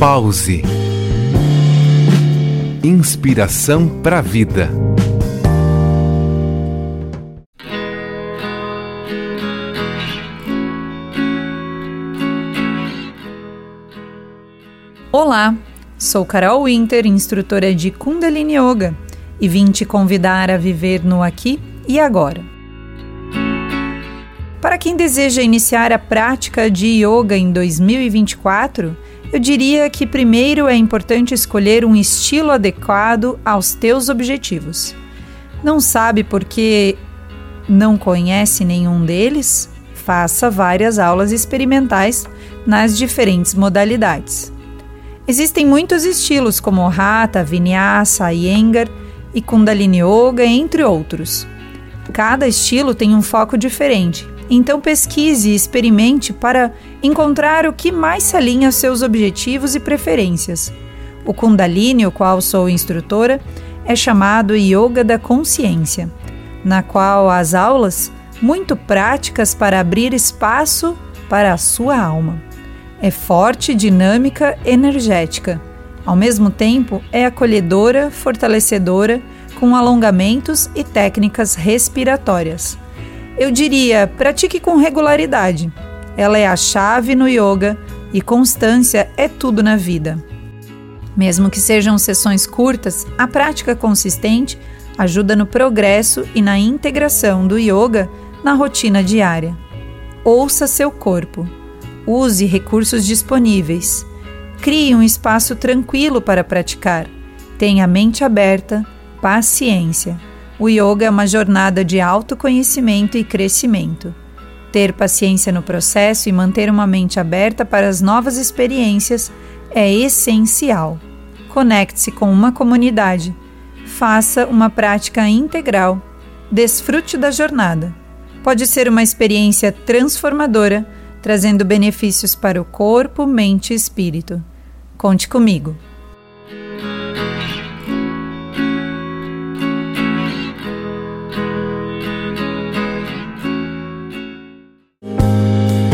Pause. Inspiração para a vida. Olá, sou Carol Winter, instrutora de Kundalini Yoga, e vim te convidar a viver no aqui e agora. Para quem deseja iniciar a prática de yoga em 2024, eu diria que primeiro é importante escolher um estilo adequado aos teus objetivos. Não sabe porque não conhece nenhum deles? Faça várias aulas experimentais nas diferentes modalidades. Existem muitos estilos como Hatha, Vinyasa, Iyengar e Kundalini Yoga, entre outros. Cada estilo tem um foco diferente então pesquise e experimente para encontrar o que mais se alinha aos seus objetivos e preferências. O Kundalini, o qual sou instrutora, é chamado Yoga da Consciência, na qual as aulas muito práticas para abrir espaço para a sua alma. É forte, dinâmica, energética. Ao mesmo tempo, é acolhedora, fortalecedora, com alongamentos e técnicas respiratórias. Eu diria, pratique com regularidade. Ela é a chave no yoga e constância é tudo na vida. Mesmo que sejam sessões curtas, a prática consistente ajuda no progresso e na integração do yoga na rotina diária. Ouça seu corpo. Use recursos disponíveis. Crie um espaço tranquilo para praticar. Tenha a mente aberta, paciência o yoga é uma jornada de autoconhecimento e crescimento. Ter paciência no processo e manter uma mente aberta para as novas experiências é essencial. Conecte-se com uma comunidade. Faça uma prática integral. Desfrute da jornada. Pode ser uma experiência transformadora, trazendo benefícios para o corpo, mente e espírito. Conte comigo.